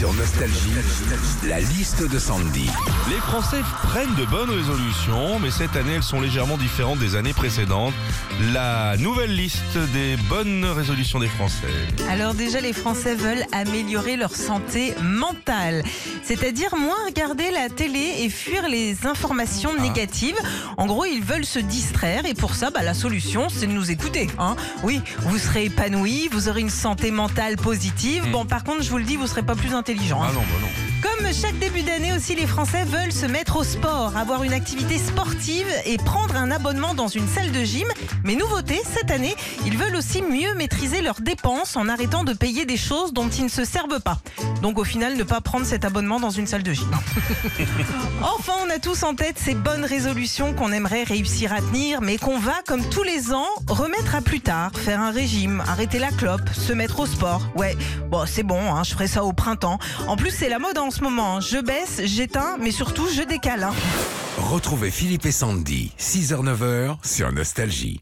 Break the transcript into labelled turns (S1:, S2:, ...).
S1: Sur Nostalgie, la liste de Sandy.
S2: Les Français prennent de bonnes résolutions, mais cette année elles sont légèrement différentes des années précédentes. La nouvelle liste des bonnes résolutions des Français.
S3: Alors déjà, les Français veulent améliorer leur santé mentale, c'est-à-dire moins regarder la télé et fuir les informations négatives. En gros, ils veulent se distraire et pour ça, bah, la solution, c'est de nous écouter. hein. Oui, vous serez épanoui, vous aurez une santé mentale positive. Bon, par contre, je vous le dis, vous serez pas plus intelligent.
S2: Ah non, bah non.
S3: Comme chaque début d'année aussi, les Français veulent se mettre au sport, avoir une activité sportive et prendre un abonnement dans une salle de gym. Mais nouveauté, cette année, ils veulent aussi mieux maîtriser leurs dépenses en arrêtant de payer des choses dont ils ne se servent pas. Donc au final, ne pas prendre cet abonnement dans une salle de gym. enfin, on a tous en tête ces bonnes résolutions qu'on aimerait réussir à tenir, mais qu'on va, comme tous les ans, remettre à plus tard. Faire un régime, arrêter la clope, se mettre au sport. Ouais, bon, c'est bon, hein, je ferai ça au printemps. En plus, c'est la mode en ce moment. hein. Je baisse, j'éteins, mais surtout, je décale. hein.
S1: Retrouvez Philippe et Sandy, 6h-9h sur Nostalgie.